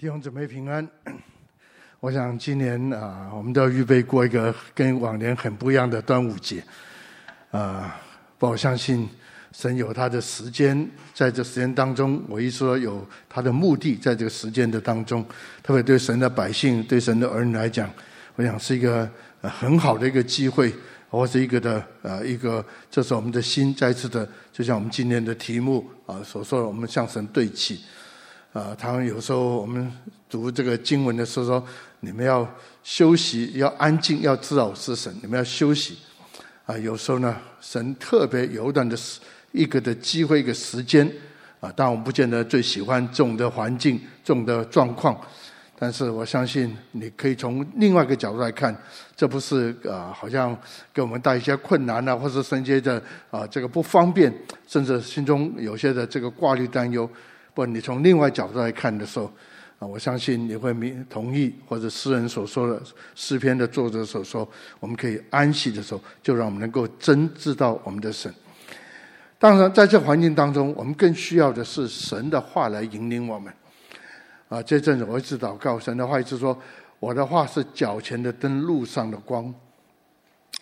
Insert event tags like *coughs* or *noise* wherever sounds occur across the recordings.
弟兄姊妹平安。*coughs* 我想今年啊，我们都要预备过一个跟往年很不一样的端午节啊。不，我相信神有他的时间，在这时间当中，我一说有他的目的，在这个时间的当中，特别对神的百姓、对神的儿女来讲，我想是一个很好的一个机会，或是一个的呃一个，这是我们的心再次的，就像我们今天的题目啊所说的，我们向神对齐。啊，他们有时候我们读这个经文的时候说，你们要休息，要安静，要知道是神，你们要休息。啊，有时候呢，神特别有一段的时一个的机会，一个时间。啊，但我们不见得最喜欢这种的环境，这种的状况。但是我相信，你可以从另外一个角度来看，这不是啊，好像给我们带一些困难啊，或者是一些的啊这个不方便，甚至心中有些的这个挂虑担忧。或你从另外角度来看的时候，啊，我相信你会明同意，或者诗人所说的诗篇的作者所说，我们可以安息的时候，就让我们能够真知道我们的神。当然，在这环境当中，我们更需要的是神的话来引领我们。啊，这阵子我一直祷告，神的话一直说，我的话是脚前的灯，路上的光。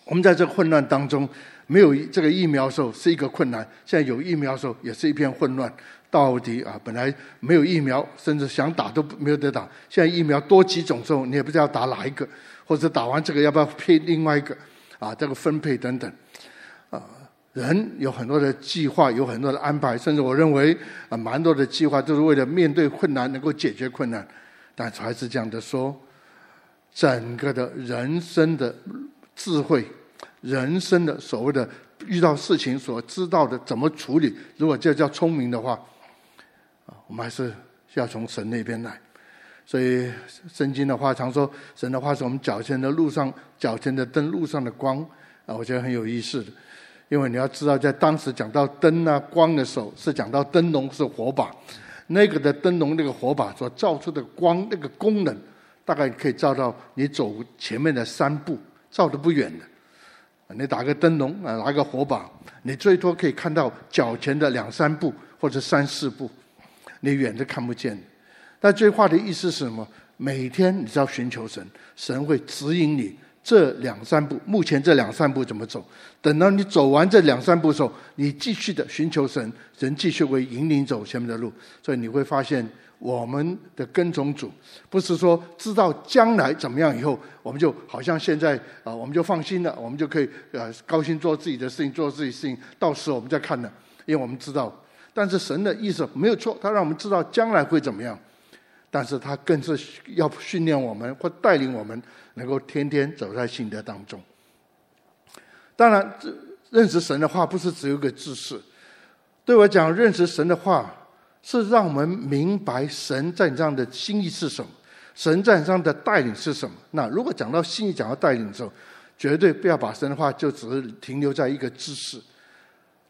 我们在这混乱当中，没有这个疫苗的时候是一个困难，现在有疫苗的时候也是一片混乱。到底啊，本来没有疫苗，甚至想打都没有得打。现在疫苗多几种之后，你也不知道打哪一个，或者打完这个要不要配另外一个，啊，这个分配等等，啊，人有很多的计划，有很多的安排，甚至我认为啊，蛮多的计划都是为了面对困难，能够解决困难。但是还是这样的说，整个的人生的智慧，人生的所谓的遇到事情所知道的怎么处理，如果这叫聪明的话。啊我们还是要从神那边来，所以圣经的话常说，神的话是我们脚前的路上，脚前的灯，路上的光啊，我觉得很有意思的。因为你要知道，在当时讲到灯啊光的时候，是讲到灯笼是火把，那个的灯笼那个火把所照出的光那个功能，大概可以照到你走前面的三步，照得不远的。你打个灯笼啊，拿个火把，你最多可以看到脚前的两三步或者三四步。你远都看不见，但这话的意思是什么？每天你只要寻求神，神会指引你这两三步。目前这两三步怎么走？等到你走完这两三步的时候，你继续的寻求神，神继续会引领走前面的路。所以你会发现，我们的跟从主，不是说知道将来怎么样以后，我们就好像现在啊，我们就放心了，我们就可以呃高兴做自己的事情，做自己事情。到时候我们再看呢，因为我们知道。但是神的意思没有错，他让我们知道将来会怎么样，但是他更是要训练我们或带领我们，能够天天走在信德当中。当然，这认识神的话不是只有个知识，对我讲，认识神的话是让我们明白神在你这样的心意是什么，神在你这样的带领是什么。那如果讲到心意，讲到带领的时候，绝对不要把神的话就只是停留在一个知识。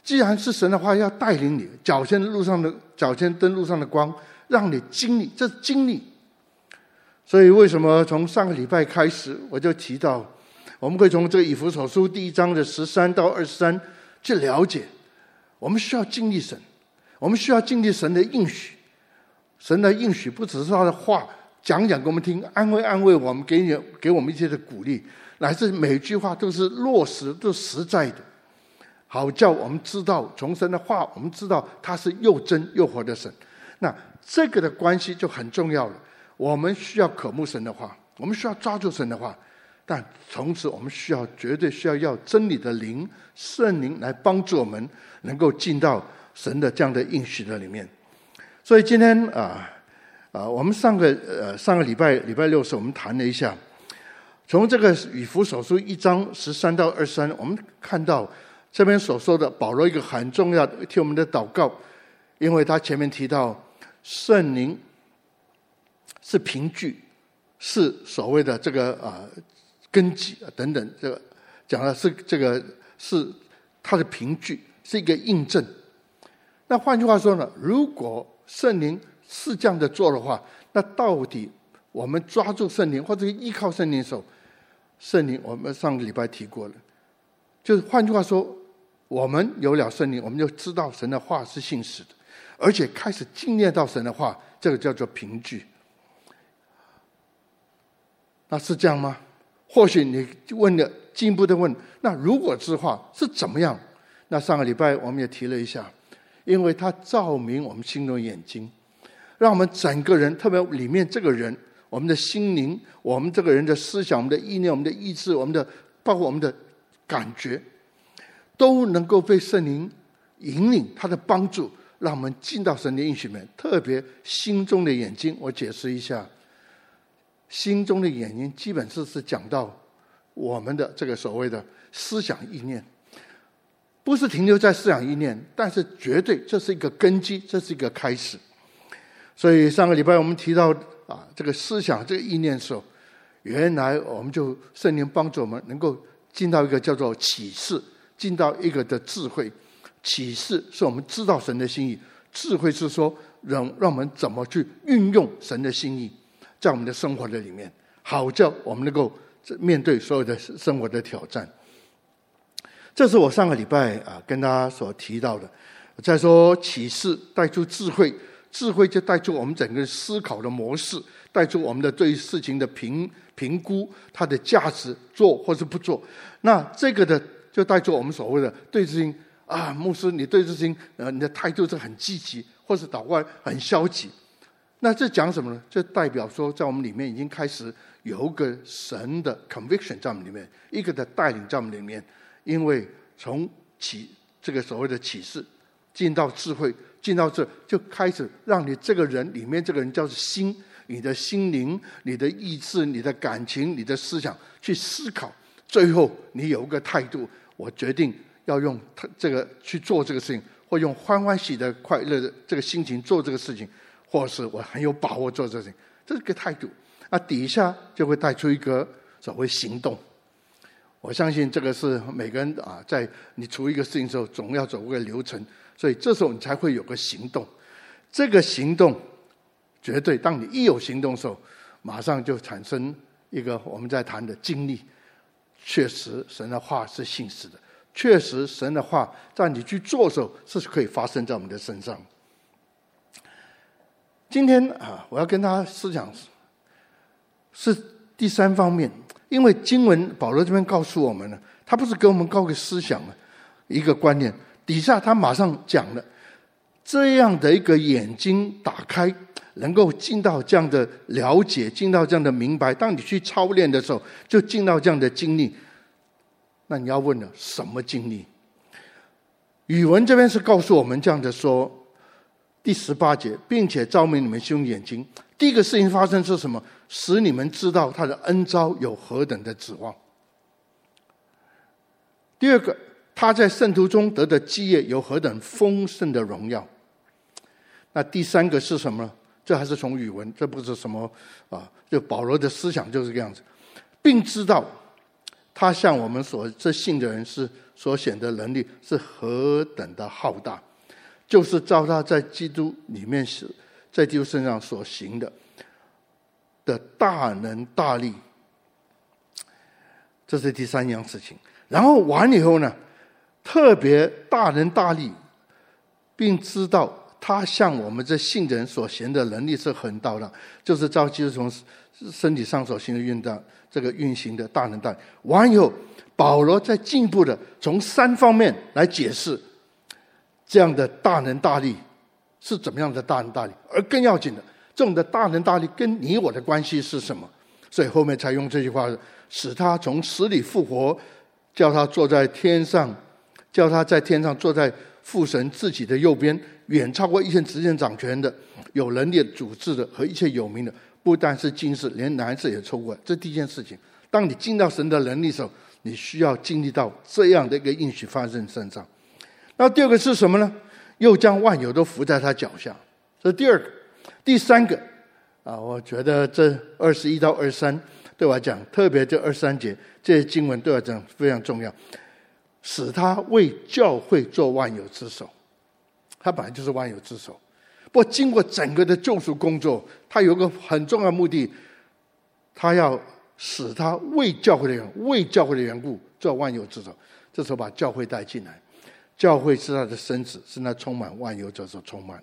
既然是神的话，要带领你脚前的路上的脚前灯路上的光，让你经历，这是经历。所以为什么从上个礼拜开始，我就提到，我们会从这个以弗所书第一章的十三到二十三去了解，我们需要经历神，我们需要经历神的应许。神的应许不只是他的话讲讲给我们听，安慰安慰我们，给你给我们一些的鼓励，乃至每句话都是落实，都是实在的。好叫我们知道从神的话，我们知道他是又真又活的神。那这个的关系就很重要了。我们需要渴慕神的话，我们需要抓住神的话，但同时我们需要绝对需要要真理的灵圣灵来帮助我们，能够进到神的这样的应许的里面。所以今天啊啊，我们上个呃上个礼拜礼拜六时我们谈了一下，从这个以弗所书一章十三到二十三，我们看到。这边所说的保罗一个很重要的替我们的祷告，因为他前面提到圣灵是凭据，是所谓的这个啊根基等等，这个讲的是这个是他的凭据，是一个印证。那换句话说呢，如果圣灵是这样的做的话，那到底我们抓住圣灵或者依靠圣灵的时候，圣灵我们上个礼拜提过了。就是换句话说，我们有了圣灵，我们就知道神的话是信实的，而且开始经验到神的话，这个叫做凭据。那是这样吗？或许你问的进一步的问，那如果之话是怎么样？那上个礼拜我们也提了一下，因为它照明我们心中眼睛，让我们整个人，特别里面这个人，我们的心灵，我们这个人的思想、我们的意念、我们的意志、我们的包括我们的感觉，都能够被圣灵引领，他的帮助，让我们进到神的应许里面。特别心中的眼睛，我解释一下。心中的眼睛，基本上是讲到我们的这个所谓的思想意念，不是停留在思想意念，但是绝对这是一个根基，这是一个开始。所以上个礼拜我们提到啊，这个思想这个意念的时候，原来我们就圣灵帮助我们能够进到一个叫做启示，进到一个的智慧。启示是我们知道神的心意，智慧是说让让我们怎么去运用神的心意。在我们的生活的里面，好叫我们能够面对所有的生活的挑战。这是我上个礼拜啊跟大家所提到的。再说启示带出智慧，智慧就带出我们整个思考的模式，带出我们的对事情的评评估，它的价值做或是不做。那这个的就带出我们所谓的对事情啊，牧师，你对事情呃你的态度是很积极，或是祷告很消极。那这讲什么呢？这代表说，在我们里面已经开始有一个神的 conviction 在我们里面，一个的带领在我们里面。因为从启这个所谓的启示，进到智慧，进到这就开始让你这个人里面这个人叫做心，你的心灵、你的意志、你的感情、你的思想去思考。最后你有一个态度，我决定要用他这个去做这个事情，或用欢欢喜的快乐的这个心情做这个事情。或是我很有把握做这事情，这是个态度。那底下就会带出一个所谓行动。我相信这个是每个人啊，在你处理一个事情的时候，总要走一个流程。所以这时候你才会有个行动。这个行动绝对，当你一有行动的时候，马上就产生一个我们在谈的经历。确实，神的话是信实的。确实，神的话在你去做的时候，是可以发生在我们的身上。今天啊，我要跟大家思想是第三方面，因为经文保罗这边告诉我们了，他不是给我们告个思想了，一个观念，底下他马上讲了这样的一个眼睛打开，能够进到这样的了解，进到这样的明白。当你去操练的时候，就进到这样的经历。那你要问了，什么经历？语文这边是告诉我们这样的说。第十八节，并且照明你们心中眼睛。第一个事情发生是什么？使你们知道他的恩召有何等的指望。第二个，他在圣徒中得的基业有何等丰盛的荣耀。那第三个是什么？这还是从语文，这不是什么啊？就保罗的思想就是这个样子，并知道他向我们所这信的人是所显的能力是何等的浩大。就是照他在基督里面是，在基督身上所行的的大能大力，这是第三样事情。然后完以后呢，特别大能大力，并知道他向我们这信人所行的能力是很大的，就是照基督从身体上所行的运动，这个运行的大能大。完以后，保罗再进一步的从三方面来解释。这样的大能大力是怎么样的大能大力？而更要紧的，这种的大能大力跟你我的关系是什么？所以后面才用这句话：使他从死里复活，叫他坐在天上，叫他在天上坐在父神自己的右边，远超过一切执政掌权的、有能力组织的和一切有名的，不但是今世，连来世也超过。这第一件事情。当你进到神的能力时候，你需要经历到这样的一个应许发生身上。那第二个是什么呢？又将万有都伏在他脚下，这是第二个。第三个啊，我觉得这二十一到二十三对我来讲，特别这二十三节这些经文对我来讲非常重要，使他为教会做万有之首。他本来就是万有之首，不过经过整个的救赎工作，他有个很重要目的，他要使他为教会的缘为教会的缘故做万有之首。这时候把教会带进来。教会是他的身子，是那充满万有者所充满。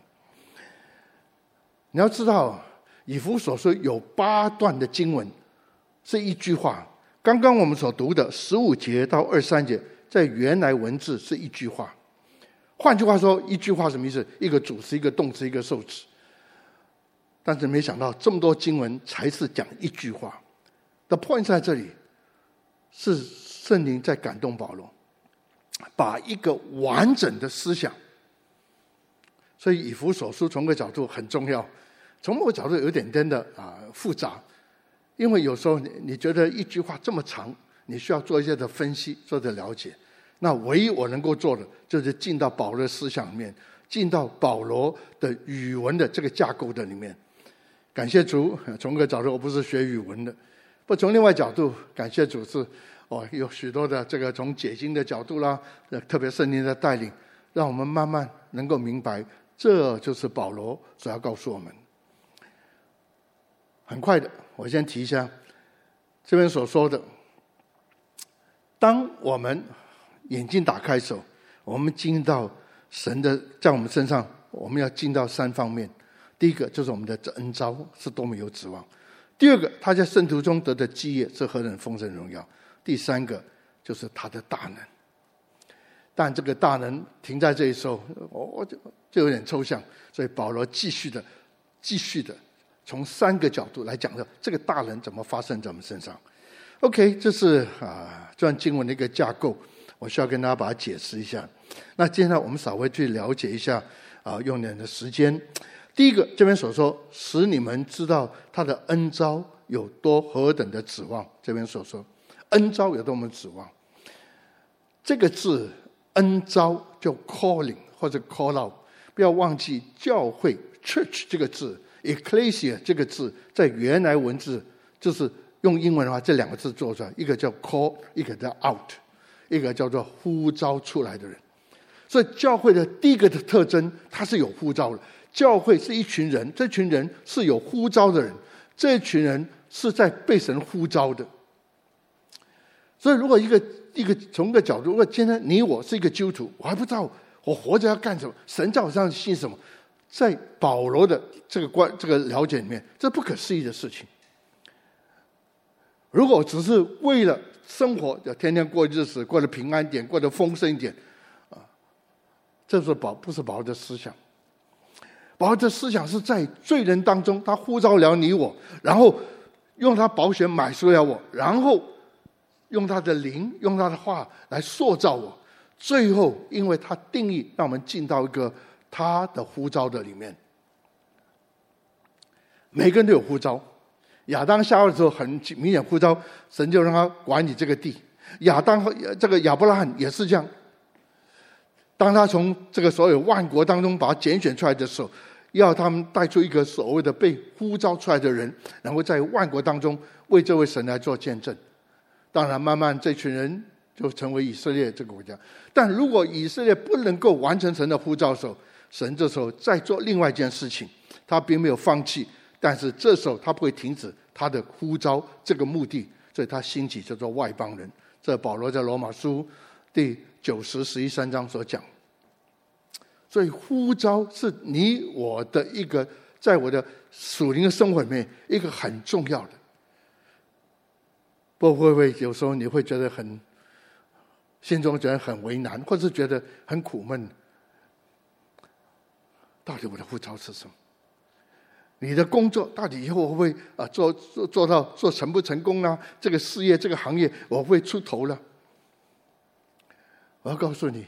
你要知道，以弗所说有八段的经文，是一句话。刚刚我们所读的十五节到二三节，在原来文字是一句话。换句话说，一句话什么意思？一个主词，一个动词，一个受词。但是没想到这么多经文才是讲一句话。The point 在这里，是圣灵在感动保罗，把一个完整的思想。所以以弗所书从个角度很重要，从某个角度有点点的啊复杂，因为有时候你你觉得一句话这么长，你需要做一些的分析，做的了解。那唯一我能够做的，就是进到保罗的思想里面，进到保罗的语文的这个架构的里面。感谢主，从个角度我不是学语文的，不从另外角度，感谢主是哦，有许多的这个从解经的角度啦，特别圣灵的带领，让我们慢慢能够明白，这就是保罗所要告诉我们。很快的，我先提一下这边所说的，当我们眼睛打开的时候，我们进到神的在我们身上，我们要进到三方面。第一个就是我们的恩召是多么有指望；第二个，他在圣徒中得的基业是何等丰盛荣耀；第三个，就是他的大能。但这个大能停在这一时候，我我就就有点抽象。所以保罗继续的、继续的从三个角度来讲的这个大能怎么发生在我们身上。OK，这是啊这段经文的一个架构，我需要跟大家把它解释一下。那接下来我们稍微去了解一下啊，用点的时间。第一个，这边所说，使你们知道他的恩召有多何等的指望。这边所说，恩召有多么指望。这个字“恩召”叫 calling 或者 call out，不要忘记教会 church 这个字，ecclesia 这个字，在原来文字就是用英文的话，这两个字做出来，一个叫 call，一个叫 out，一个叫做呼召出来的人。所以教会的第一个的特征，它是有呼召的。教会是一群人，这群人是有呼召的人，这群人是在被神呼召的。所以，如果一个一个从一个角度，如果今天你我是一个基督徒，我还不知道我活着要干什么，神在我上信什么，在保罗的这个观这个了解里面，这不可思议的事情。如果只是为了生活，要天天过日子，过得平安点，过得丰盛一点，啊，这是保不是保罗的思想。保罗的思想是在罪人当中，他呼召了你我，然后用他保险买赎了我，然后用他的灵，用他的话来塑造我，最后因为他定义，让我们进到一个他的呼召的里面。每个人都有呼召，亚当夏娃的时候很明显呼召，神就让他管理这个地。亚当和这个亚伯拉罕也是这样。当他从这个所有万国当中把他拣选出来的时候，要他们带出一个所谓的被呼召出来的人，然后在万国当中为这位神来做见证。当然，慢慢这群人就成为以色列这个国家。但如果以色列不能够完成神的呼召的时候，神这时候再做另外一件事情，他并没有放弃，但是这时候他不会停止他的呼召这个目的，所以他兴起叫做外邦人。这保罗在罗马书第九十、十一三章所讲，所以呼召是你我的一个，在我的属灵的生活里面一个很重要的。不会不会，有时候你会觉得很心中觉得很为难，或是觉得很苦闷。到底我的呼召是什么？你的工作到底以后会啊做做做到做成不成功呢？这个事业这个行业我会出头了？我要告诉你，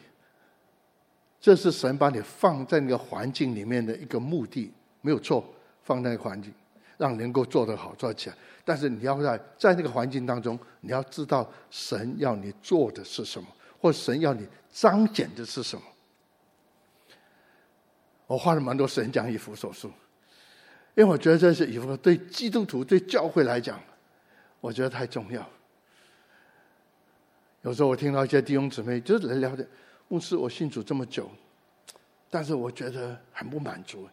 这是神把你放在那个环境里面的一个目的，没有错。放在环境，让你能够做得好，做起来。但是你要在在那个环境当中，你要知道神要你做的是什么，或神要你彰显的是什么。我花了蛮多时间讲一幅手书，因为我觉得这是以弗对基督徒、对教会来讲，我觉得太重要。有时候我听到一些弟兄姊妹就是来聊的，牧师，我信主这么久，但是我觉得很不满足。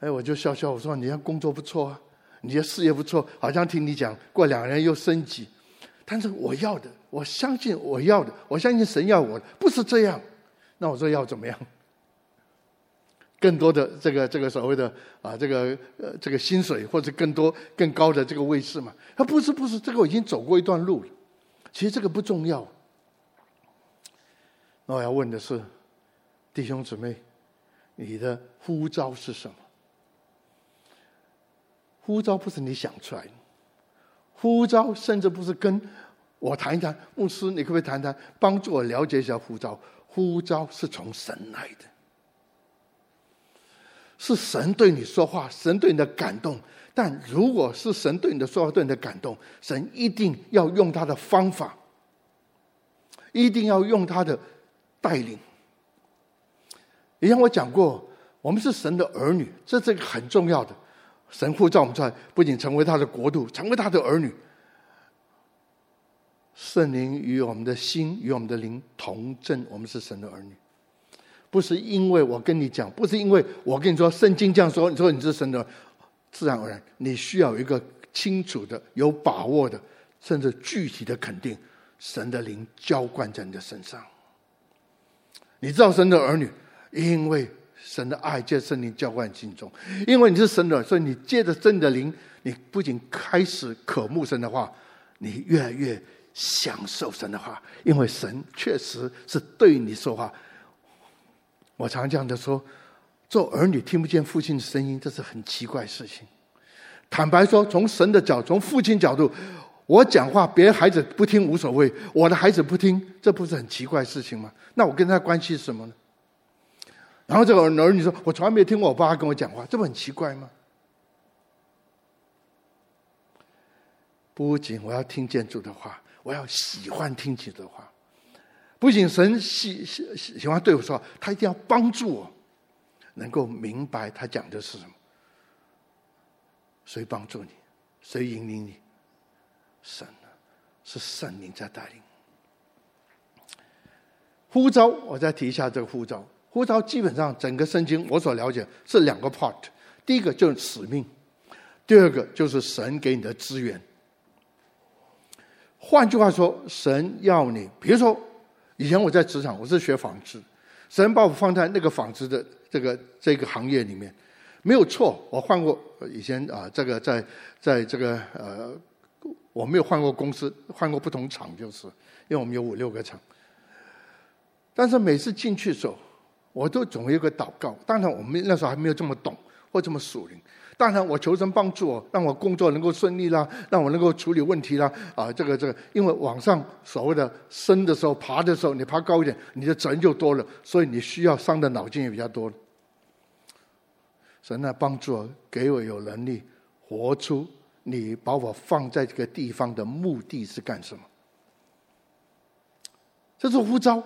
哎，我就笑笑，我说：“你的工作不错啊，你的事业不错，好像听你讲过两年又升级。但是我要的，我相信我要的，我相信神要我的，不是这样。那我说要怎么样？更多的这个这个所谓的啊这个呃这个薪水或者更多更高的这个位置嘛？他不是不是，这个我已经走过一段路了。其实这个不重要。那我要问的是，弟兄姊妹，你的呼召是什么？呼召不是你想出来的，呼召甚至不是跟我谈一谈，牧师，你可不可以谈谈，帮助我了解一下呼召？呼召是从神来的，是神对你说话，神对你的感动。但如果是神对你的说话，对你的感动，神一定要用他的方法，一定要用他的带领。以前我讲过，我们是神的儿女，这是一个很重要的。神呼召我们出来，不仅成为他的国度，成为他的儿女。圣灵与我们的心与我们的灵同证，我们是神的儿女。不是因为我跟你讲，不是因为我跟你说圣经这样说，你说你是神的，自然而然你需要一个清楚的、有把握的，甚至具体的肯定，神的灵浇灌在你的身上。你知道神的儿女，因为。神的爱借圣灵浇灌心中，因为你是神的，所以你借着真的灵，你不仅开始渴慕神的话，你越来越享受神的话，因为神确实是对你说话。我常这样的说，做儿女听不见父亲的声音，这是很奇怪的事情。坦白说，从神的角，从父亲角度，我讲话，别的孩子不听无所谓，我的孩子不听，这不是很奇怪的事情吗？那我跟他关系是什么呢？然后这个儿女说：“我从来没有听过我爸跟我讲话，这不很奇怪吗？”不仅我要听见主的话，我要喜欢听主的话。不仅神喜喜喜欢对我说，他一定要帮助我，能够明白他讲的是什么。谁帮助你？谁引领你？神啊，是圣灵在带领。呼召，我再提一下这个呼召。呼召基本上整个圣经我所了解是两个 part，第一个就是使命，第二个就是神给你的资源。换句话说，神要你，比如说以前我在职场，我是学纺织，神把我放在那个纺织的这个这个行业里面，没有错。我换过以前啊，这个在在这个呃，我没有换过公司，换过不同厂，就是因为我们有五六个厂。但是每次进去的时候，我都总有个祷告，当然我们那时候还没有这么懂或这么属灵。当然我求神帮助我，让我工作能够顺利啦，让我能够处理问题啦。啊，这个这个，因为往上所谓的升的时候、爬的时候，你爬高一点，你的责任就多了，所以你需要伤的脑筋也比较多。神呢，帮助我，给我有能力活出你把我放在这个地方的目的是干什么？这是呼召。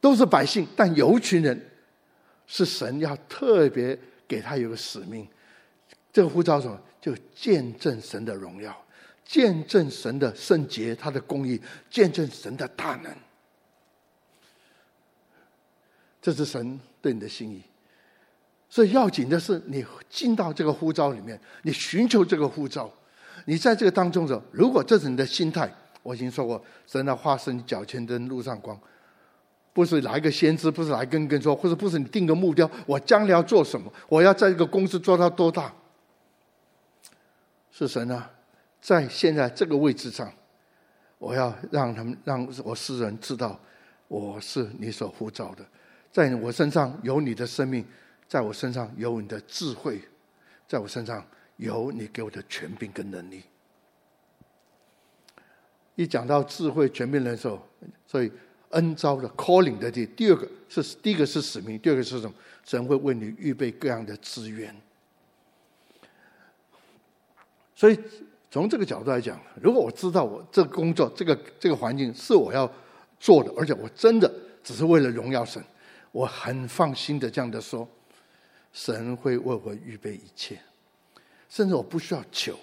都是百姓，但有一群人是神要特别给他有个使命。这个呼召什么？就见证神的荣耀，见证神的圣洁，他的公义，见证神的大能。这是神对你的心意。所以要紧的是，你进到这个呼召里面，你寻求这个呼召，你在这个当中的时候，如果这是你的心态，我已经说过，神的话是你脚前灯，路上光。不是来个先知，不是来跟跟说，或者不是你定个目标，我将来要做什么？我要在这个公司做到多大？是神啊，在现在这个位置上，我要让他们让我世人知道，我是你所呼召的，在我身上有你的生命，在我身上有你的智慧，在我身上有你给我的权柄跟能力。一讲到智慧、权柄的时候，所以。恩召的 calling 的第第二个是第一个是使命，第二个是什么？神会为你预备各样的资源。所以从这个角度来讲，如果我知道我这工作、这个这个环境是我要做的，而且我真的只是为了荣耀神，我很放心的这样的说，神会为我预备一切，甚至我不需要求。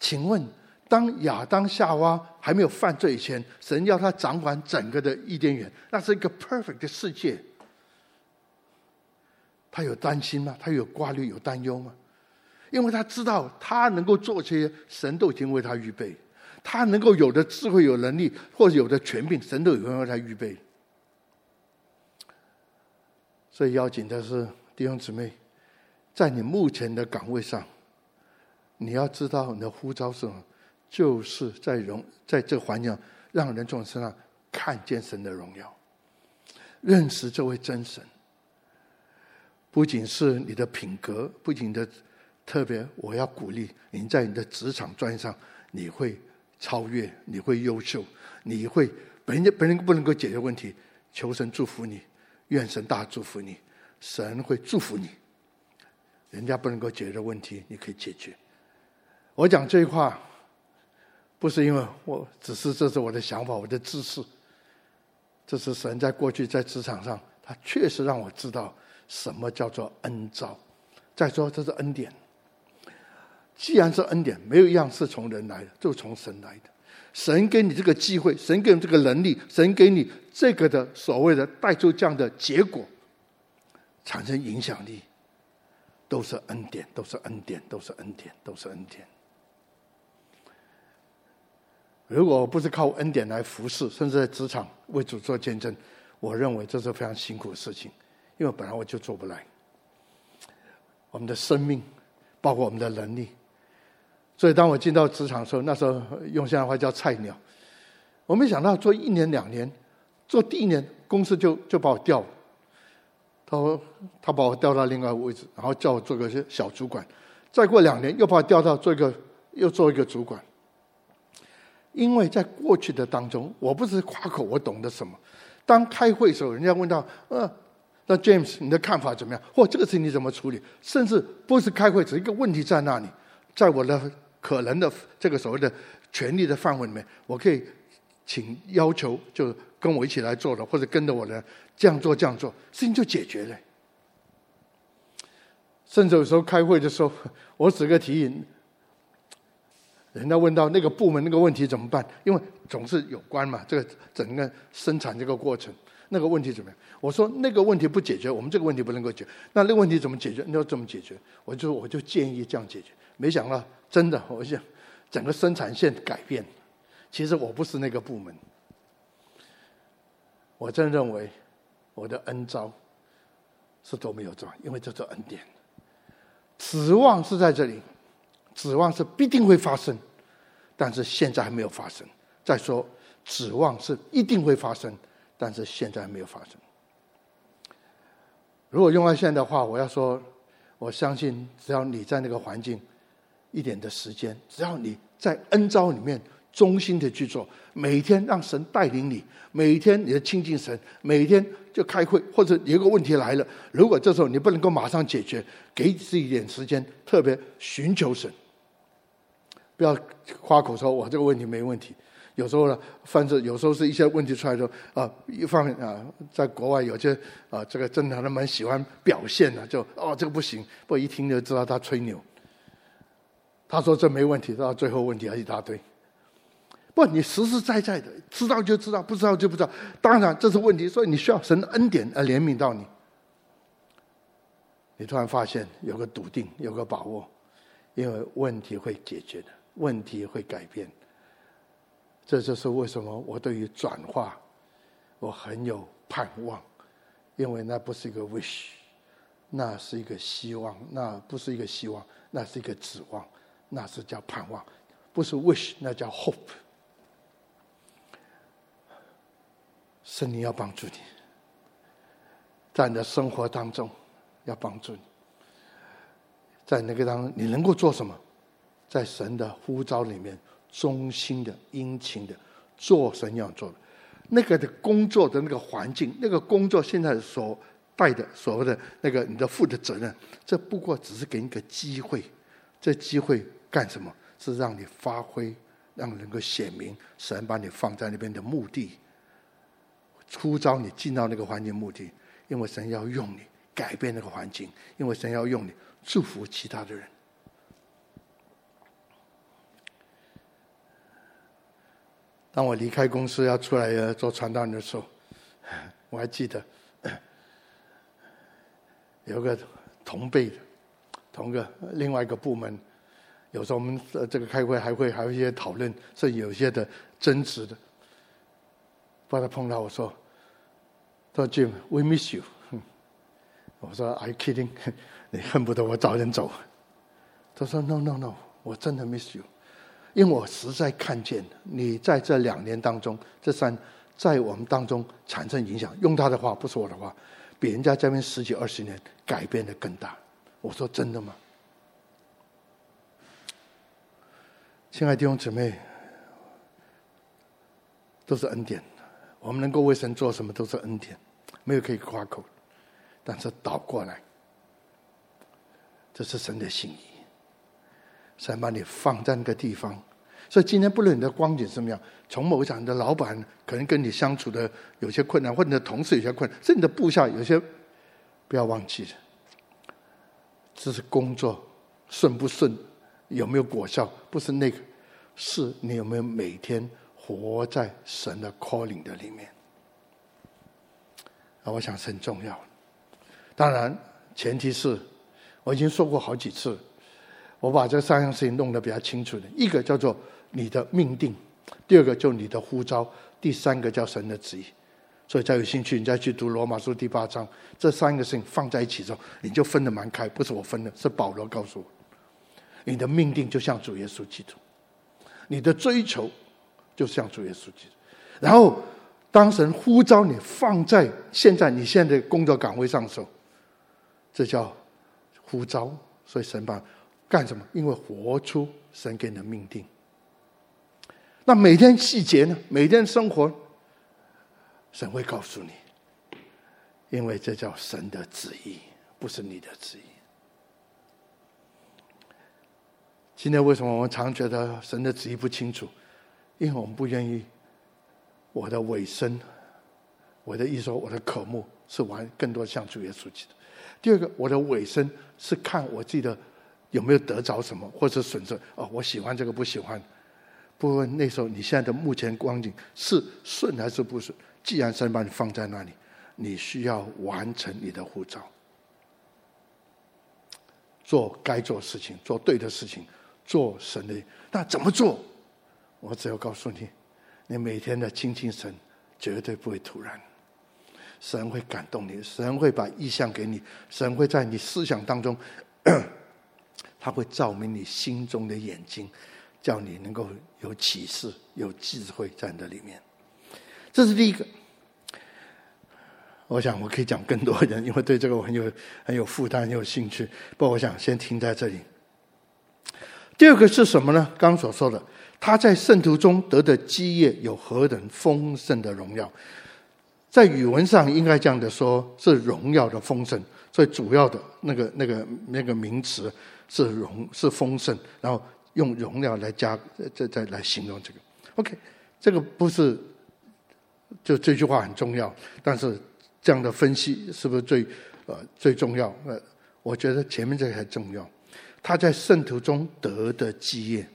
请问？当亚当夏娃还没有犯罪以前，神要他掌管整个的伊甸园，那是一个 perfect 的世界。他有担心吗？他有挂虑、有担忧吗？因为他知道他能够做些，神都已经为他预备。他能够有的智慧、有能力，或者有的权柄，神都已经为他预备。所以要紧的是弟兄姊妹，在你目前的岗位上，你要知道你的呼召是什么，就是在荣在这个环境让人从身上看见神的荣耀，认识这位真神。不仅是你的品格，不仅的特别，我要鼓励你在你的职场专业上，你会超越，你会优秀，你会本人本人不能够解决问题，求神祝福你，愿神大祝福你，神会祝福你。人家不能够解决的问题，你可以解决。我讲这句话，不是因为我只是这是我的想法，我的知识，这是神在过去在职场上，他确实让我知道。什么叫做恩召？再说，这是恩典。既然是恩典，没有一样是从人来的，就从神来的。神给你这个机会，神给你这个能力，神给你这个的所谓的带出这样的结果，产生影响力，都是恩典，都是恩典，都是恩典，都是恩典。如果不是靠恩典来服侍，甚至在职场为主做见证，我认为这是非常辛苦的事情。因为本来我就做不来，我们的生命，包括我们的能力，所以当我进到职场的时候，那时候用现在话叫菜鸟，我没想到做一年两年，做第一年公司就就把我调了，他说他把我调到另外一个位置，然后叫我做个小主管，再过两年又把我调到做一个又做一个主管，因为在过去的当中，我不是夸口我懂得什么，当开会的时候，人家问到呃。那 James，你的看法怎么样？或这个事情你怎么处理？甚至不是开会，只是一个问题在那里，在我的可能的这个所谓的权力的范围里面，我可以请要求，就跟我一起来做的，或者跟着我的这样做这样做，事情就解决了。甚至有时候开会的时候，我指个提议，人家问到那个部门那个问题怎么办？因为总是有关嘛，这个整个生产这个过程。那个问题怎么样？我说那个问题不解决，我们这个问题不能够解。那那个问题怎么解决？你要怎么解决？我就我就建议这样解决。没想到真的，我想整个生产线改变。其实我不是那个部门，我真认为我的恩招是都没有做，因为这是恩典。指望是在这里，指望是必定会发生，但是现在还没有发生。再说，指望是一定会发生。但是现在还没有发生。如果用到现在的话，我要说，我相信只要你在那个环境一点的时间，只要你在恩召里面忠心的去做，每天让神带领你，每天你的亲近神，每天就开会，或者有一个问题来了，如果这时候你不能够马上解决，给自己一点时间，特别寻求神，不要夸口说我这个问题没问题。有时候呢，反正有时候是一些问题出来的时候啊，一方面啊，在国外有些啊，这个正常的蛮喜欢表现的，就哦这个不行，不一听就知道他吹牛。他说这没问题，到最后问题还一大堆。不，你实实在在的知道就知道，不知道就不知道。当然这是问题，所以你需要神的恩典来怜悯到你。你突然发现有个笃定，有个把握，因为问题会解决的，问题会改变。这就是为什么我对于转化，我很有盼望，因为那不是一个 wish，那是一个希望，那不是一个希望，那是一个指望，那是叫盼望，不是 wish，那叫 hope。圣灵要帮助你，在你的生活当中要帮助你，在那个当中你能够做什么？在神的呼召里面。忠心的、殷勤的做神要做的，那个的工作的那个环境，那个工作现在所带的所谓的那个你的负的责任，这不过只是给你个机会。这机会干什么？是让你发挥，让能够显明神把你放在那边的目的，出招你进到那个环境目的，因为神要用你改变那个环境，因为神要用你祝福其他的人。当我离开公司要出来做传道人的时候，*coughs* 我还记得 *coughs* 有个同辈的，同个另外一个部门，有时候我们这个开会还会还有一些讨论，甚至有些的争执的。把他碰到我说：“说 Jim，we miss you。*laughs* ”我说：“Are you kidding？*laughs* 你恨不得我早点走。”他说：“No, no, no，我真的 miss you，因为我实在看见你在这两年当中，这三在我们当中产生影响。用他的话，不是我的话，比人家这边十几二十年改变的更大。”我说：“真的吗？”亲爱的弟兄姊妹，都是恩典。我们能够为神做什么，都是恩典，没有可以夸口。但是倒过来，这是神的心意。神把你放在那个地方，所以今天不论你的光景怎么样，从某一场的老板可能跟你相处的有些困难，或你的同事有些困难，甚至你的部下有些，不要忘记了，这是工作顺不顺，有没有果效，不是那个，是你有没有每天活在神的 calling 的里面。啊，我想是很重要。当然，前提是，我已经说过好几次，我把这三样事情弄得比较清楚的。一个叫做你的命定，第二个就你的呼召，第三个叫神的旨意。所以，再有兴趣，你再去读罗马书第八章，这三个事情放在一起之后，你就分得蛮开。不是我分的，是保罗告诉我，你的命定就像主耶稣基督，你的追求就像主耶稣基督。然后，当神呼召你放在现在你现在的工作岗位上的时候。这叫呼召，所以神把干什么？因为活出神给你的命定。那每天细节呢？每天生活，神会告诉你，因为这叫神的旨意，不是你的旨意。今天为什么我们常觉得神的旨意不清楚？因为我们不愿意我的尾声，我的意思说，我的渴慕是玩更多像主耶稣基督。第二个，我的尾声是看我自己的有没有得着什么，或者损失。哦，我喜欢这个，不喜欢。不问那时候你现在的目前光景是顺还是不顺。既然神把你放在那里，你需要完成你的护照，做该做事情，做对的事情，做神的。那怎么做？我只要告诉你，你每天的亲近神绝对不会突然。神会感动你，神会把意向给你，神会在你思想当中，他会照明你心中的眼睛，叫你能够有启示、有智慧在那里面。这是第一个。我想我可以讲更多人，因为对这个我很有很有负担、很有兴趣。不过我想先停在这里。第二个是什么呢？刚刚所说的，他在圣徒中得的基业有何等丰盛的荣耀。在语文上应该这样的说，是荣耀的丰盛，所以主要的那个那个那个名词是荣是丰盛，然后用荣耀来加再再来形容这个。OK，这个不是就这句话很重要，但是这样的分析是不是最呃最重要？呃，我觉得前面这个还重要。他在圣徒中得的基业，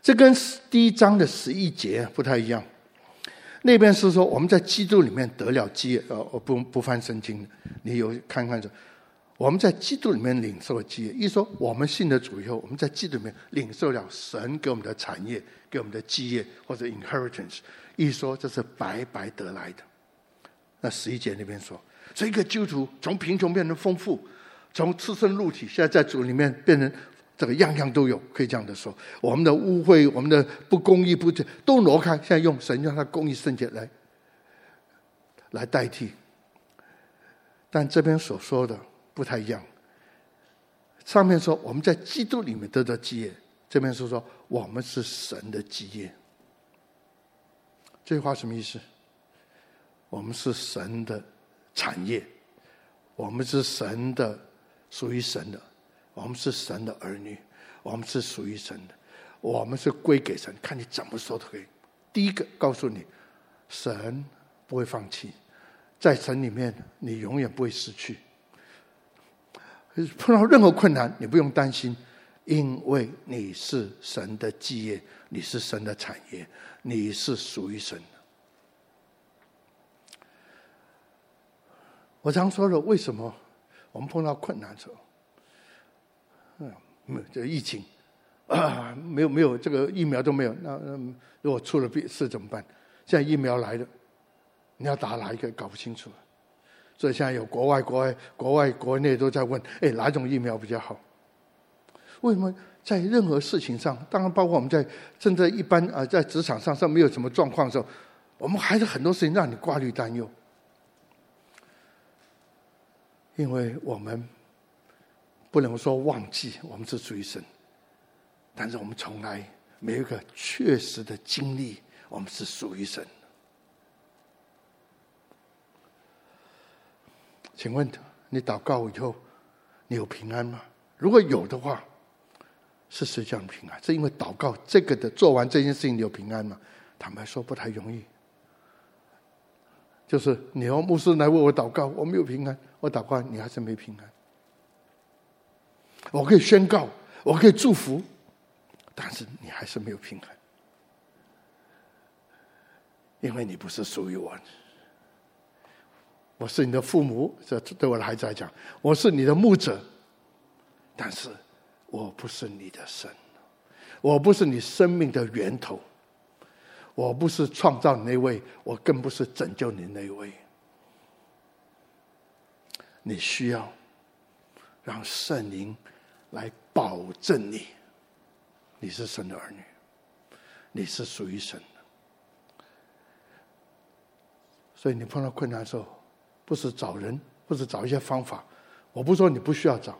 这跟第一章的十一节不太一样。那边是说我们在基督里面得了基业，呃，我不不翻圣经，你有看看这，我们在基督里面领受了基业。一说我们信了主以后，我们在基督里面领受了神给我们的产业，给我们的基业或者 inheritance。一说这是白白得来的。那十一节那边说，这一个基督徒从贫穷变成丰富，从赤身露体，现在在主里面变成。这个样样都有，可以这样的说，我们的污秽、我们的不公义、不都挪开，现在用神让他公义圣洁来来代替。但这边所说的不太一样。上面说我们在基督里面得到基业，这边是说我们是神的基业。这句话什么意思？我们是神的产业，我们是神的，属于神的。我们是神的儿女，我们是属于神的，我们是归给神。看你怎么说都可以。第一个告诉你，神不会放弃，在神里面你永远不会失去。碰到任何困难，你不用担心，因为你是神的基业，你是神的产业，你是属于神的。我常说了，为什么我们碰到困难的时候？嗯，没有这个疫情 *coughs* 啊，没有没有这个疫苗都没有。那那如果出了病事怎么办？现在疫苗来了，你要打哪一个？搞不清楚。所以现在有国外、国外、国外、国内都在问：哎，哪种疫苗比较好？为什么在任何事情上，当然包括我们在正在一般啊，在职场上上没有什么状况的时候，我们还是很多事情让你挂虑担忧，因为我们不能说忘记我们是属于神，但是我们从来没有一个确实的经历，我们是属于神。请问你祷告以后，你有平安吗？如果有的话。是谁叫你平安？是因为祷告这个的做完这件事情，你有平安吗？坦白说不太容易。就是你要牧师来为我祷告，我没有平安。我祷告你还是没平安。我可以宣告，我可以祝福，但是你还是没有平安，因为你不是属于我的。我是你的父母，这对我的孩子来讲，我是你的牧者，但是。我不是你的神，我不是你生命的源头，我不是创造你那位，我更不是拯救你那位。你需要让圣灵来保证你，你是神的儿女，你是属于神的。所以你碰到困难的时候，不是找人，不是找一些方法。我不说你不需要找。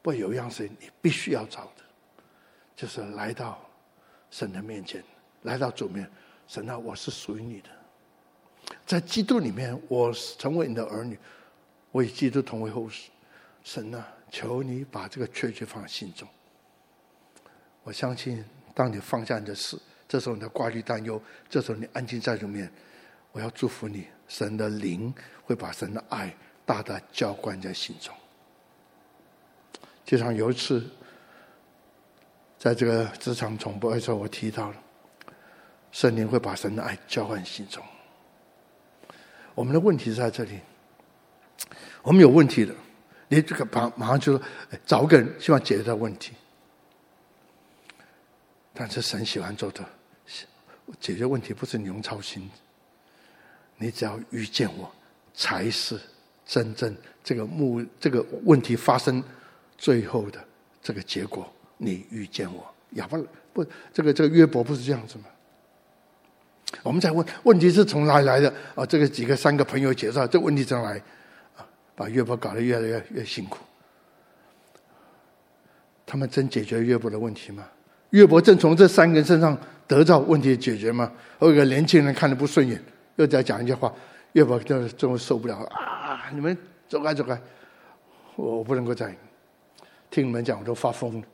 不，有一样事情你必须要找的，就是来到神的面前，来到主面，神啊，我是属于你的，在基督里面，我成为你的儿女，我与基督同为后嗣。神啊，求你把这个确据放在心中。我相信，当你放下你的事，这时候你的挂虑担忧，这时候你安静在主面，我要祝福你，神的灵会把神的爱大大浇灌在心中。就像有一次，在这个职场重播的时候，我提到了圣灵会把神的爱浇灌心中。我们的问题是在这里，我们有问题的，你这个马马上就说找个人希望解决这个问题，但是神喜欢做的解决问题不是你用操心，你只要遇见我，才是真正这个目这个问题发生。最后的这个结果，你遇见我，亚伯不，这个这个约伯不是这样子吗？我们在问，问题是从哪里来的？啊，这个几个三个朋友介绍，这问题怎么来？啊，把约伯搞得越来越越辛苦。他们真解决约伯的问题吗？约伯正从这三个人身上得到问题的解决吗？有一个年轻人看得不顺眼，又在讲一句话，岳伯就终于受不了啊！你们走开走开，我我不能够再。听你们讲，我都发疯了。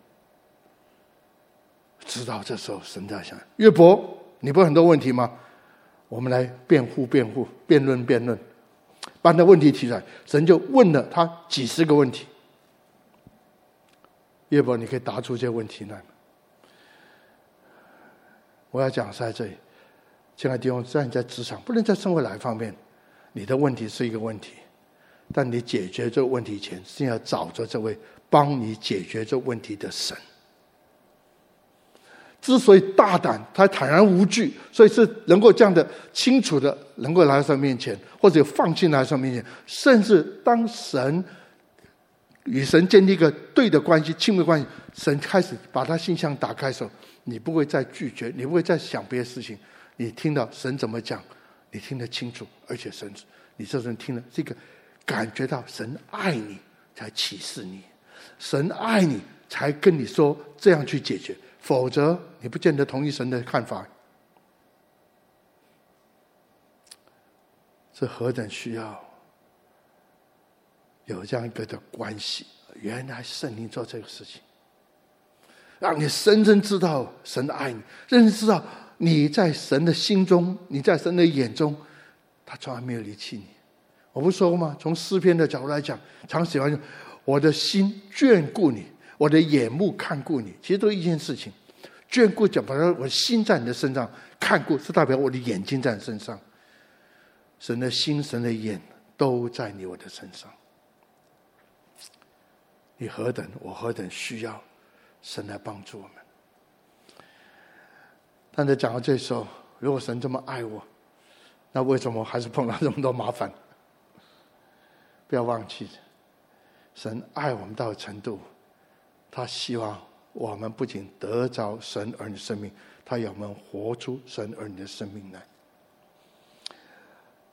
知道这时候神在想：岳伯，你不是很多问题吗？我们来辩护、辩护、辩论、辩论，把那问题提出来。神就问了他几十个问题。岳伯，你可以答出这些问题来吗？我要讲是在这里，亲爱的弟兄，在你在职场，不能在生活哪一方面，你的问题是一个问题，但你解决这个问题前，先要找着这位。帮你解决这问题的神，之所以大胆，他坦然无惧，所以是能够这样的清楚的，能够来到神面前，或者放心来到神面前，甚至当神与神建立一个对的关系、亲密关系，神开始把他心箱打开的时候，你不会再拒绝，你不会再想别的事情，你听到神怎么讲，你听得清楚，而且神，你这人听了这个，感觉到神爱你，才启示你。神爱你，才跟你说这样去解决，否则你不见得同意神的看法。这何等需要有这样一个的关系？原来圣灵做这个事情，让你深深知道神爱你，认识到你在神的心中，你在神的眼中，他从来没有离弃你。我不说过吗？从诗篇的角度来讲，常喜欢用。我的心眷顾你，我的眼目看顾你，其实都一件事情。眷顾讲，把我心在你的身上看顾，是代表我的眼睛在你身上。神的心、神的眼都在你我的身上。你何等，我何等需要神来帮助我们。但在讲到这时候，如果神这么爱我，那为什么还是碰到这么多麻烦？不要忘记，神爱我们到程度，他希望我们不仅得着神儿女的生命，他要我们活出神儿女的生命来。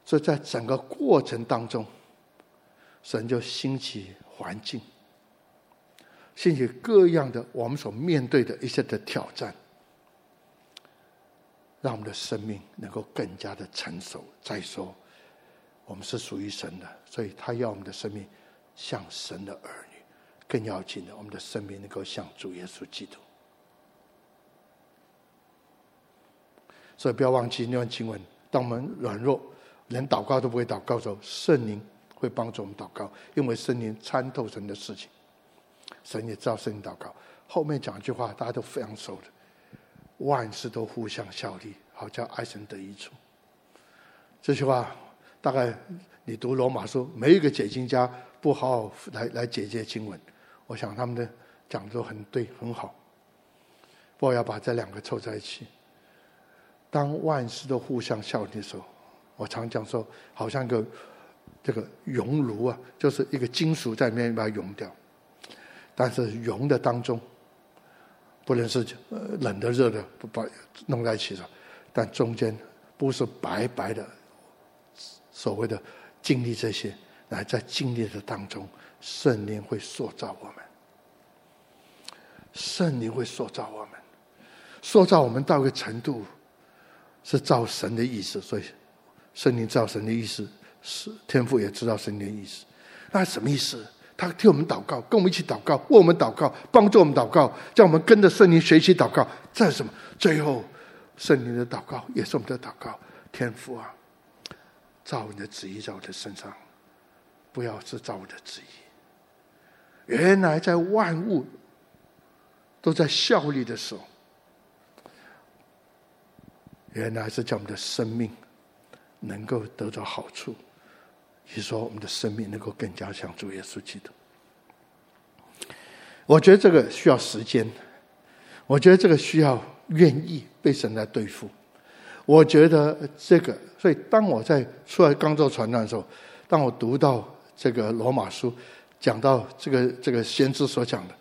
所以在整个过程当中，神就兴起环境，兴起各样的我们所面对的一些的挑战，让我们的生命能够更加的成熟。再说，我们是属于神的，所以他要我们的生命像神的儿女，更要紧的，我们的生命能够像主耶稣基督。所以不要忘记那段经文：当我们软弱，连祷告都不会祷告的时候，圣灵会帮助我们祷告，因为圣灵参透神的事情，神也知道圣灵祷告。后面讲一句话，大家都非常熟的：万事都互相效力，好叫爱神得益处。这句话大概你读罗马书，没一个解经家不好好来来解这些经文。我想他们的讲的都很对，很好。不要把这两个凑在一起，当万事都互相效力的时候。我常讲说，好像个这个熔炉啊，就是一个金属在里面把它熔掉。但是熔的当中，不能是冷的热的不把弄在一起的，但中间不是白白的，所谓的经历这些，来在经历的当中，圣灵会塑造我们，圣灵会塑造我们，塑造我们到一个程度，是照神的意思，所以。圣灵造神的意思，是天父也知道神的意思。那什么意思？他替我们祷告，跟我们一起祷告，为我们祷告，帮助我们祷告，叫我们跟着圣灵学习祷告。这是什么？最后，圣灵的祷告也是我们的祷告。天父啊，照你的旨意在我的身上，不要是照我的旨意。原来在万物都在效力的时候，原来是叫我们的生命。能够得到好处，是说，我们的生命能够更加像主耶稣基督。我觉得这个需要时间，我觉得这个需要愿意被神来对付。我觉得这个，所以当我在出来刚做传道的时候，当我读到这个罗马书，讲到这个这个先知所讲的，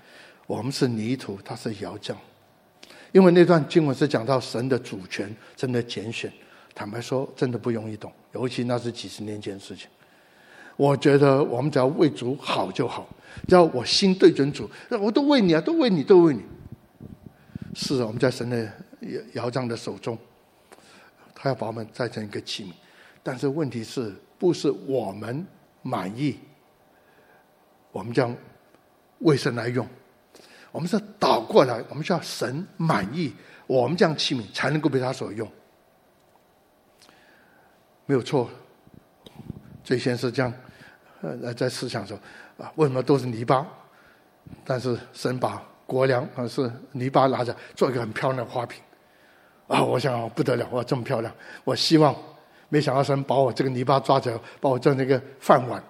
我们是泥土，他是窑匠，因为那段经文是讲到神的主权，神的拣选。坦白说，真的不容易懂，尤其那是几十年前的事情。我觉得我们只要为主好就好，只要我心对准主，我都为你啊，都为你，都为你。是啊，我们在神的窑匠的手中，他要把我们再成一个器皿。但是问题是不是我们满意，我们将为神来用？我们是倒过来，我们需要神满意，我们这样器皿才能够被他所用。没有错，最先是这样，呃，在思想说啊，为什么都是泥巴？但是神把国梁啊是泥巴拿着做一个很漂亮的花瓶，啊，我想不得了，哇，这么漂亮！我希望，没想到神把我这个泥巴抓起来，把我做成一个饭碗。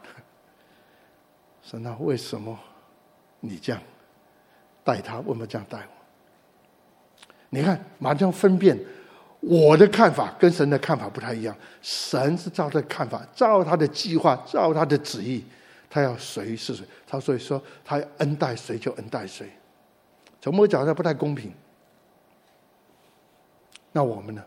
神啊，为什么你这样待他？为什么这样待我？你看，马上分辨。我的看法跟神的看法不太一样。神是照他的看法，照他的计划，照他的旨意，他要谁是谁。他所以说，他要恩待谁就恩待谁。从某个角度不太公平。那我们呢？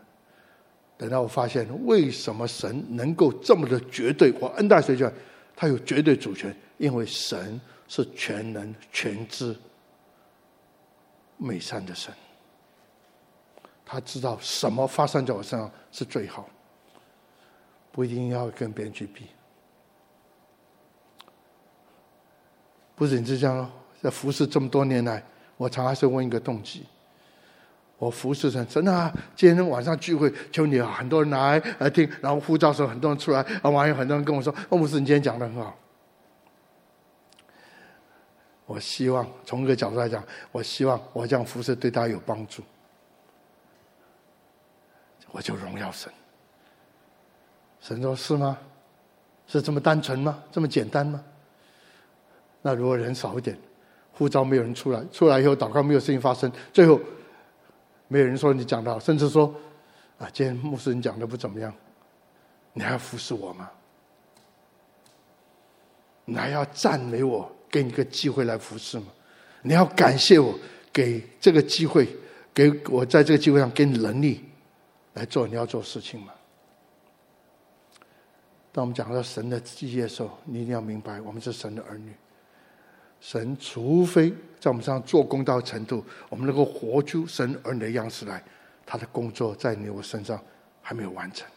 等到我发现为什么神能够这么的绝对，我恩待谁就，他有绝对主权，因为神是全能、全知、美善的神。他知道什么发生在我身上是最好，不一定要跟别人去比。不仅是这样，在服侍这么多年来，我常还是问一个动机：我服侍神，真的啊，今天晚上聚会，求你啊，很多人来来听，然后呼召时候很多人出来，啊，完有很多人跟我说：“哦，牧师，你今天讲的很好。”我希望从一个角度来讲，我希望我这样服侍对大家有帮助。我就荣耀神。神说：“是吗？是这么单纯吗？这么简单吗？那如果人少一点，呼召没有人出来，出来以后祷告没有事情发生，最后没有人说你讲的好，甚至说啊，今天牧师你讲的不怎么样，你还要服侍我吗？你还要赞美我，给你个机会来服侍吗？你要感谢我，给这个机会，给我在这个机会上给你能力来做你要做事情吗？当我们讲到神的基业的时候，你一定要明白，我们是神的儿女。神除非在我们身上做工到程度，我们能够活出神儿女的样式来，他的工作在你我身上还没有完成，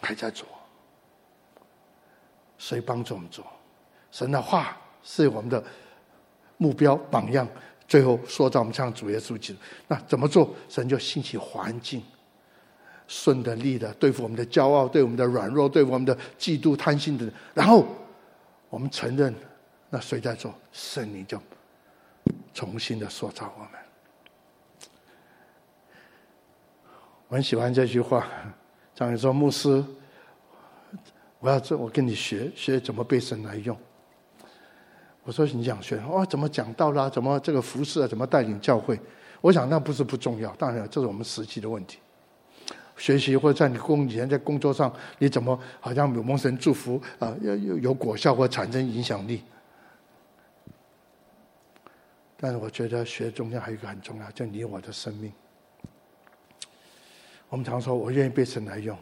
还在做。谁帮助我们做？神的话是我们的目标榜样，最后说到我们像主耶稣基督。那怎么做？神就兴起环境，顺的、利的，对付我们的骄傲，对我们的软弱，对我们的嫉妒、贪心的。然后我们承认。那谁在做？圣灵就重新的塑造我们。我很喜欢这句话，张宇说：“牧师，我要这，我跟你学学怎么被神来用。”我说：“你想学？哦，怎么讲道啦？怎么这个服侍啊？怎么带领教会？”我想那不是不重要，当然这是我们实际的问题。学习或者在你工以前在工作上，你怎么好像有蒙神祝福啊？有有有果效或产生影响力？但是我觉得学中间还有一个很重要，就你我的生命。我们常说，我愿意被神来用。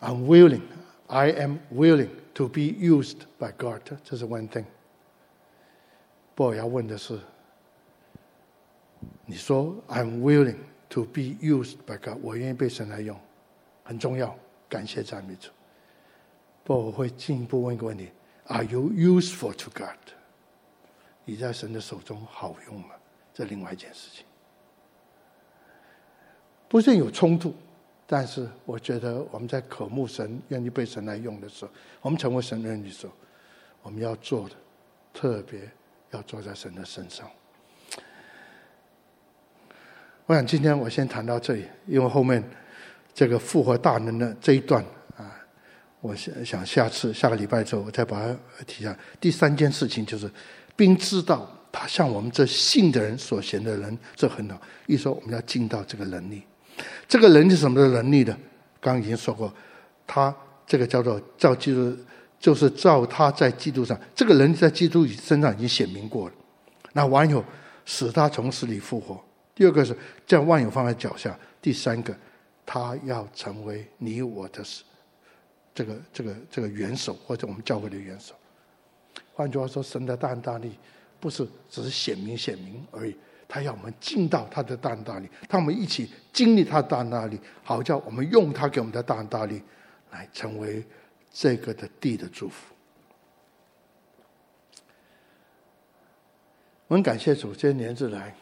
I'm willing, I am willing to be used by God。这是 one thing。不过我要问的是，你说 I'm willing to be used by God，我愿意被神来用，很重要，感谢赞美主。不过我会进一步问一个问题：Are you useful to God？你在神的手中好用吗？这另外一件事情，不是有冲突，但是我觉得我们在渴慕神、愿意被神来用的时候，我们成为神的儿女的时候，我们要做的特别要做在神的身上。我想今天我先谈到这里，因为后面这个复活大能的这一段啊，我想想下次下个礼拜之后我再把它提下。第三件事情就是。并知道他像我们这信的人所行的人，这很好。一说我们要尽到这个能力，这个人是什么的能力呢？刚刚已经说过，他这个叫做照基督，就是照他在基督上，这个人在基督身上已经显明过了。那完有使他从死里复活。第二个是将万有放在脚下。第三个，他要成为你我的这个这个这个元首，或者我们教会的元首。换句话说，神的大恩大力不是只是显明显明而已，他要我们进到他的大能大力，他们一起经历他的大能大力，好叫我们用他给我们的大能大力来成为这个的地的祝福。我很感谢主，这些年之来，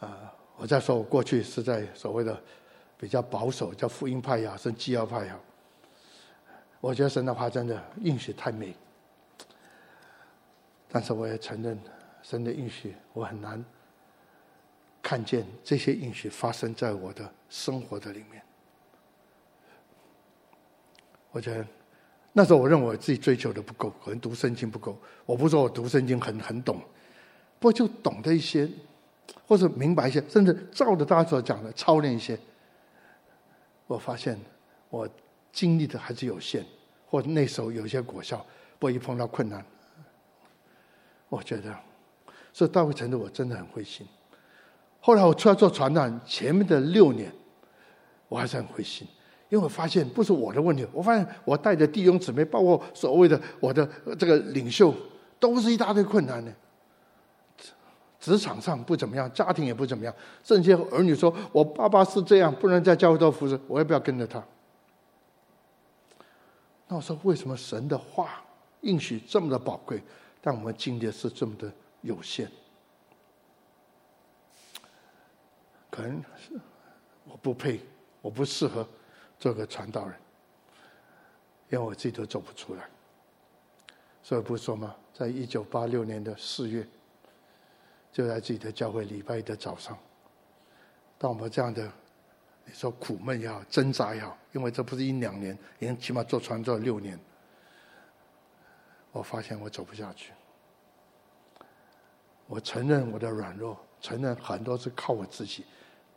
啊，我在说，我过去是在所谓的比较保守，叫福音派呀，甚至基要派呀，我觉得神的话真的应许太美。但是我也承认，神的应许我很难看见这些应许发生在我的生活的里面。我觉得那时候我认为我自己追求的不够，可能读圣经不够。我不说我读圣经很很懂，不过就懂得一些，或者明白一些，甚至照着大家所讲的操练一些。我发现我经历的还是有限，或者那时候有些果效，不一碰到困难。我觉得，所以到一个程度，我真的很灰心。后来我出来做传道，前面的六年，我还是很灰心，因为我发现不是我的问题。我发现我带着弟兄姊妹，包括所谓的我的这个领袖，都是一大堆困难的。职场上不怎么样，家庭也不怎么样，甚至儿女说：“我爸爸是这样，不能在教会做服侍，我要不要跟着他？”那我说：“为什么神的话应许这么的宝贵？”但我们经历是这么的有限，可能是我不配，我不适合做个传道人，因为我自己都走不出来。所以不说吗？在一九八六年的四月，就在自己的教会礼拜一的早上，当我们这样的你说苦闷也好，挣扎也好，因为这不是一两年，已经起码做传道六年。我发现我走不下去，我承认我的软弱，承认很多是靠我自己，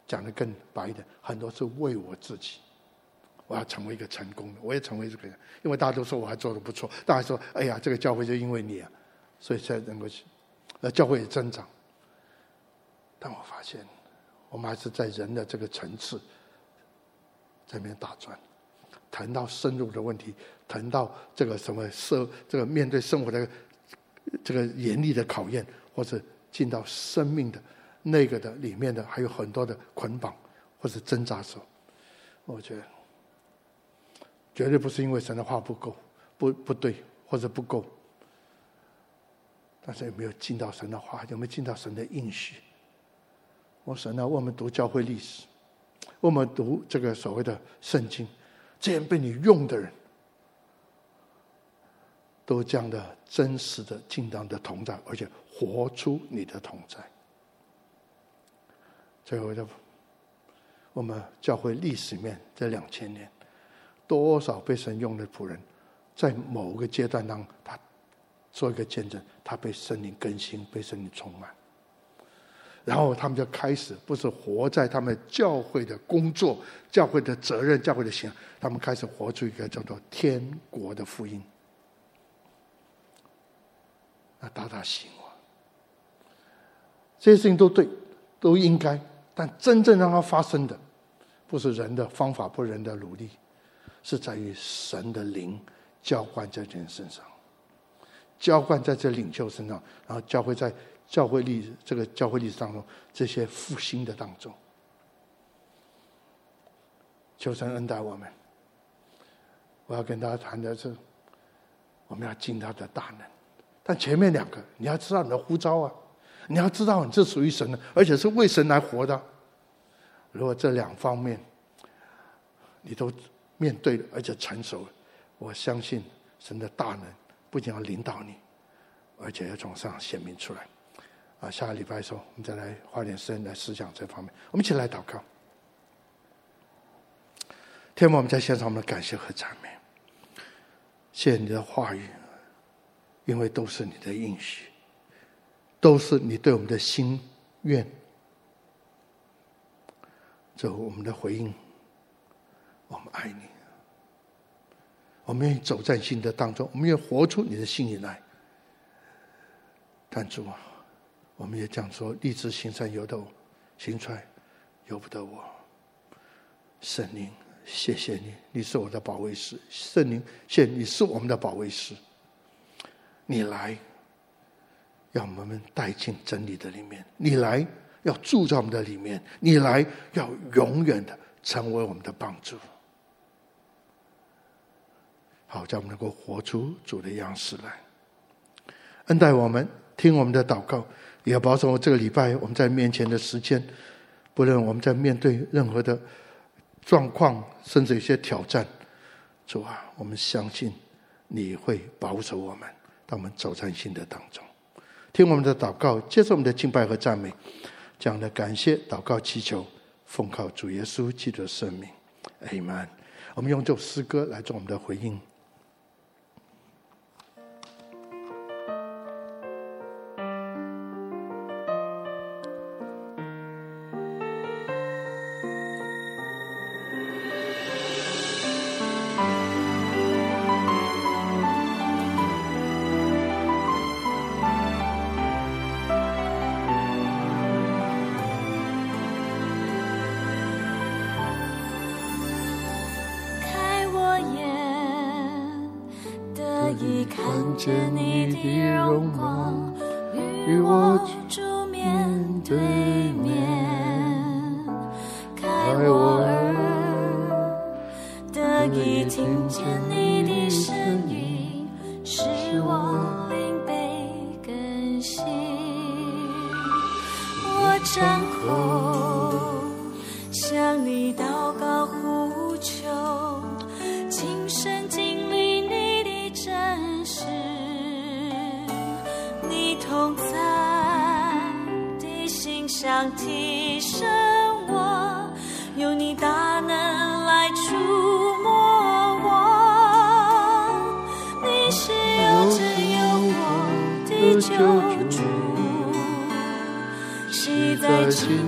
讲得更白一点，很多是为我自己。我要成为一个成功的，我也成为这个人，因为大家都说我还做得不错，大家说，哎呀，这个教会就因为你啊，所以才能够去，呃，教会也增长。但我发现，我们还是在人的这个层次，在那边打转，谈到深入的问题，谈到这个什么社，这个面对生活的这个严厉的考验，或者进到生命的那个的里面的，还有很多的捆绑或者挣扎的时候，我觉得。绝对不是因为神的话不够，不不对，或者不够。但是有没有进到神的话？有没有进到神的应许？我神啊，我们读教会历史，我们读这个所谓的圣经，这样被你用的人，都这样的真实的、尽当的同在，而且活出你的同在。最后的，我们教会历史面这两千年。多少被神用的仆人，在某个阶段当他做一个见证，他被圣灵更新，被圣灵充满，然后他们就开始不是活在他们教会的工作、教会的责任、教会的行，他们开始活出一个叫做天国的福音。那大大喜我，这些事情都对，都应该，但真正让它发生的，不是人的方法，不是人的努力。是在于神的灵浇灌在这人身上，浇灌在这领袖身上，然后教会在教会历这个教会历史当中这些复兴的当中，求神恩待我们。我要跟大家谈的是，我们要尽他的大能，但前面两个你要知道你的呼召啊，你要知道你这属于神的，而且是为神来活的。如果这两方面你都。面对了而且成熟了，我相信神的大能不仅要领导你，而且要从上显明出来。啊，下个礼拜的时候，我们再来花点时间来思想这方面。我们一起来祷告。天父，我们在献上我们的感谢和赞美，谢谢你的话语，因为都是你的应许，都是你对我们的心愿，这我们的回应。我们爱你，我们愿意走在信的当中，我们愿意活出你的心意来。但主啊，我们也讲说，立志行善由得我，行出来由不得我。圣灵，谢谢你，你是我的保卫师。圣灵，谢谢你是我们的保卫师。你来，让我们带进真理的里面；你来，要住在我们的里面；你来，要永远的成为我们的帮助。好，叫我们能够活出主的样式来，恩待我们，听我们的祷告，也要保守这个礼拜我们在面前的时间。不论我们在面对任何的状况，甚至一些挑战，主啊，我们相信你会保守我们，当我们走在信的当中。听我们的祷告，接受我们的敬拜和赞美，这样的感谢祷告祈求，奉靠主耶稣基督的圣名，阿门。我们用这首诗歌来做我们的回应。可以看见你的荣光与我住面对面开我 was you.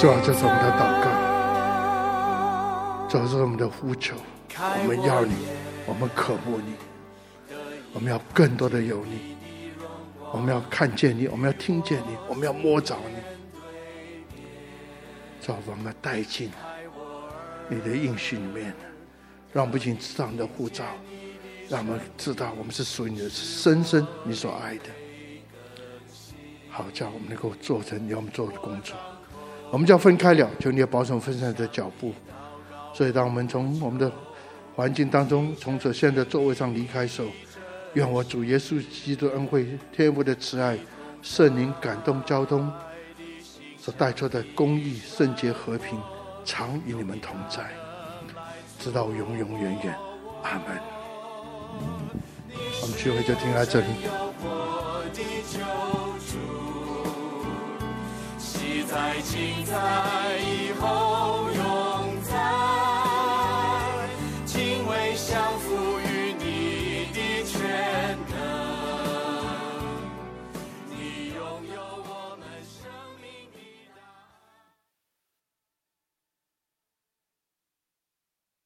主啊，这是我们的祷告，这是我们的呼求。我们要你，我们渴慕你，我们要更多的有你，我们要看见你，我们要听见你，我们要摸着你。主啊，我们带进你的应许里面，让我们不仅知道你的护照，让我们知道我们是属于你的，深深你所爱的。好，叫我们能够做成你要我们做的工作。我们就要分开了，求你要保守分散的脚步。所以，当我们从我们的环境当中，从这现在的座位上离开时候，愿我主耶稣基督恩惠、天父的慈爱、圣灵感动交通所带出的公义、圣洁、和平，常与你们同在，直到永永远远。阿门。我们聚会就停在这里。在精彩以后。